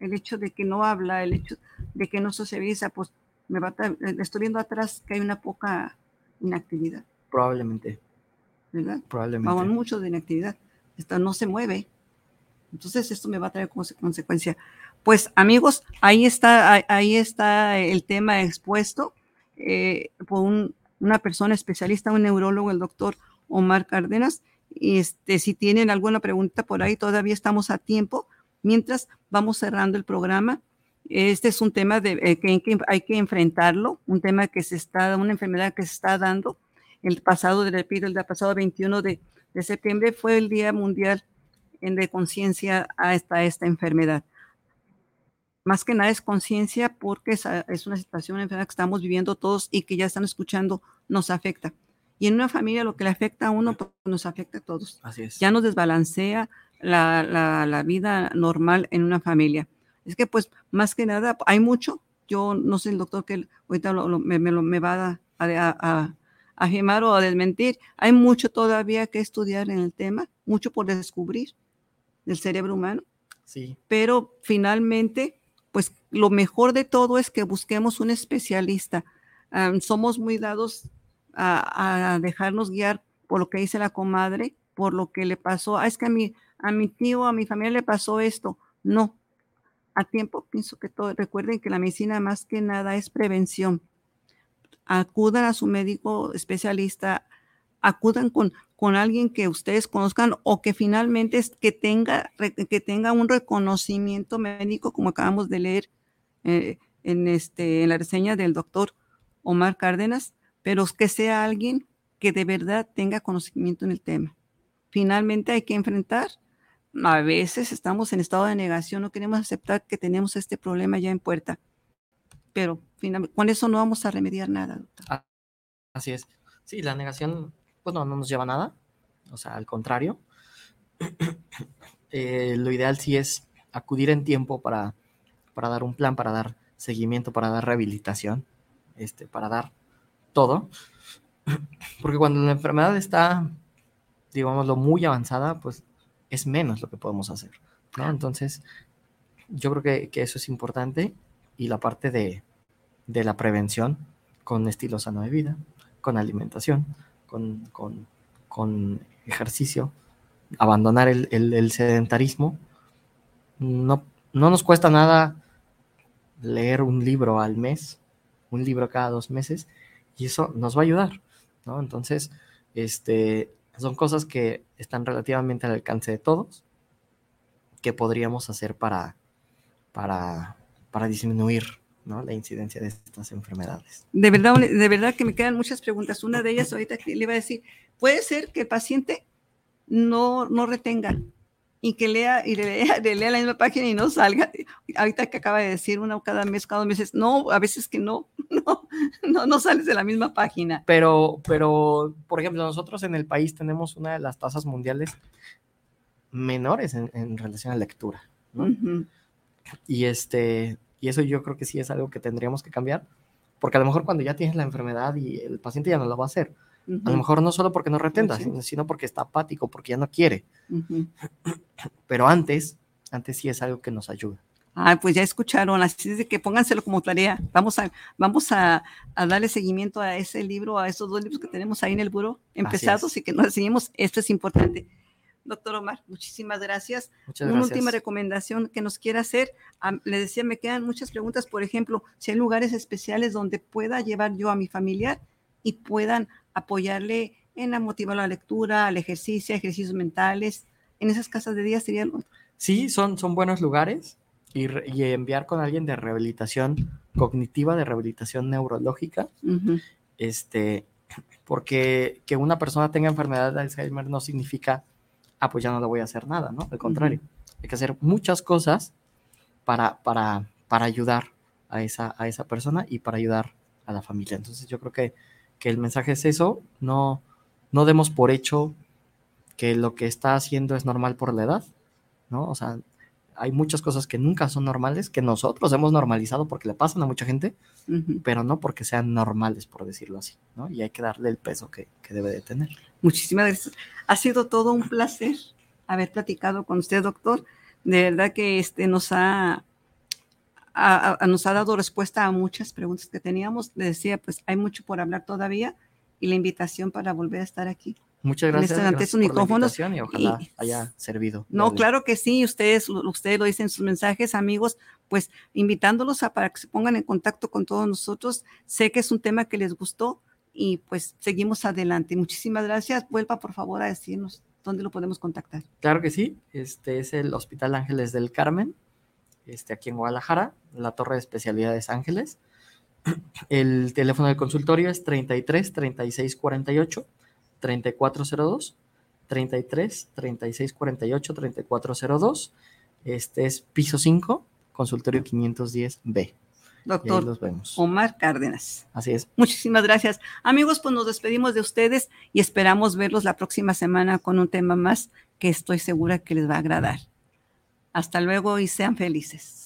el hecho de que no habla, el hecho de que no socializa, pues me va a eh, estoy viendo atrás que hay una poca inactividad, Probablemente, ¿verdad? probablemente. Vamos, mucho de inactividad. Esto no se mueve. Entonces esto me va a traer como se- consecuencia. Pues amigos, ahí está, ahí- está el tema expuesto eh, por un- una persona especialista, un neurólogo, el doctor Omar Cárdenas. Este, si tienen alguna pregunta por ahí, todavía estamos a tiempo. Mientras vamos cerrando el programa, este es un tema de, eh, que, hay que enfrentarlo, un tema que se está, una enfermedad que se está dando. El pasado, repito, el pasado 21 de, de septiembre fue el Día Mundial de conciencia a esta, esta enfermedad. Más que nada es conciencia porque es, a- es una situación, enfermedad que estamos viviendo todos y que ya están escuchando, nos afecta. Y en una familia lo que le afecta a uno, pues, nos afecta a todos. Así es. Ya nos desbalancea la, la- la vida normal en una familia. Es que pues más que nada hay mucho. Yo no sé el doctor que ahorita lo- lo- me, me lo- me va a, a- a afirmar o a desmentir. Hay mucho todavía que estudiar en el tema, mucho por descubrir del cerebro humano Sí, pero finalmente, pues lo mejor de todo es que busquemos un especialista. Somos muy dados a, a dejarnos guiar por lo que dice la comadre, por lo que le pasó. Ah, es que a mi, a mi tío, a mi familia le pasó esto. No, a tiempo pienso que todo, recuerden que la medicina más que nada es prevención. Acudan a su médico especialista, acudan con, con alguien que ustedes conozcan o que finalmente es que tenga, que tenga un reconocimiento médico, como acabamos de leer eh, en, este, en la reseña del doctor Omar Cárdenas, pero que sea alguien que de verdad tenga conocimiento en el tema. Finalmente hay que enfrentar. A veces estamos en estado de negación, no queremos aceptar que tenemos este problema ya en puerta, pero finalmente, con eso no vamos a remediar nada. doctor. así es. Sí, la negación, pues no, no nos lleva nada. O sea, al contrario. Eh, lo ideal sí es acudir en tiempo para, para dar un plan, para dar seguimiento, para dar rehabilitación, este, para dar todo. Porque cuando la enfermedad está, digámoslo, muy avanzada, pues es menos lo que podemos hacer. ¿no? Entonces, yo creo que, que eso es importante y la parte de, de la prevención con estilo sano de vida, con alimentación, con, con- con ejercicio, abandonar el, el- sedentarismo. No, no nos cuesta nada leer un libro al mes, un libro cada dos meses, y eso nos va a ayudar, ¿no? Entonces, este, son cosas que están relativamente al alcance de todos, que podríamos hacer para, para, para disminuir ¿no? la incidencia de estas enfermedades. De verdad, de verdad que me quedan muchas preguntas. Una de ellas ahorita que le iba a decir, puede ser que el paciente no, no retenga y que lea y lea, le lea la misma página y no salga. Ahorita que acaba de decir una cada mes, cada dos meses, no, a veces que no, no, no, no sales de la misma página. Pero, pero, por ejemplo, nosotros en el país tenemos una de las tasas mundiales menores en, en relación a lectura. Y este, y eso yo creo que sí es algo que tendríamos que cambiar, porque a lo mejor cuando ya tienes la enfermedad y el paciente ya no lo va a hacer, a lo mejor no solo porque no retenda, Sí. sino, porque está apático, porque ya no quiere. Pero antes, antes sí es algo que nos ayuda. Ah, pues ya escucharon, así es de que pónganselo como tarea. Vamos a, vamos a, a darle seguimiento a ese libro, a esos dos libros que tenemos ahí en el buro empezados y que nos seguimos. Esto es importante. Doctor Omar, muchísimas gracias. Muchas Una gracias. última recomendación que nos quiera hacer. Am- le decía, me quedan muchas preguntas. Por ejemplo, si hay lugares especiales donde pueda llevar yo a mi familiar y puedan apoyarle en la motivar a la lectura, al ejercicio, ejercicios mentales. En esas casas de día serían Sí, son, son buenos lugares y, re- y enviar con alguien de rehabilitación cognitiva, de rehabilitación neurológica, este, porque que una persona tenga enfermedad de Alzheimer no significa, ah, pues ya no le voy a hacer nada, ¿no? Al contrario, hay que hacer muchas cosas para, para, para ayudar a esa, a esa persona y para ayudar a la familia. Entonces yo creo que, que el mensaje es eso, no, no demos por hecho que lo que está haciendo es normal por la edad, ¿no? O sea, hay muchas cosas que nunca son normales, que nosotros hemos normalizado porque le pasan a mucha gente, pero no porque sean normales, por decirlo así, ¿no? Y hay que darle el peso que, que debe de tener. Muchísimas gracias. Ha sido todo un placer haber platicado con usted, doctor. De verdad que este nos ha, a- a- nos ha dado respuesta a muchas preguntas que teníamos. Le decía, pues hay mucho por hablar todavía y la invitación para volver a estar aquí. Muchas gracias, gracias la micrófonos y ojalá y- haya servido. No, claro que sí, ustedes, ustedes lo dicen en sus mensajes, amigos, pues invitándolos a para que se pongan en contacto con todos nosotros. Sé que es un tema que les gustó y pues seguimos adelante. Muchísimas gracias. Vuelva por favor a decirnos dónde lo podemos contactar. Claro que sí, este es el Hospital Ángeles del Carmen, este, aquí en Guadalajara, la Torre de Especialidades Ángeles. El teléfono del consultorio es 33 36 48 3402, 33 36 48 3402. Este es piso 5, consultorio 510B. Y ahí Doctor los vemos. Omar Cárdenas. Así es. Muchísimas gracias. Amigos, pues nos despedimos de ustedes y esperamos verlos la próxima semana con un tema más que estoy segura que les va a agradar. Hasta luego y sean felices.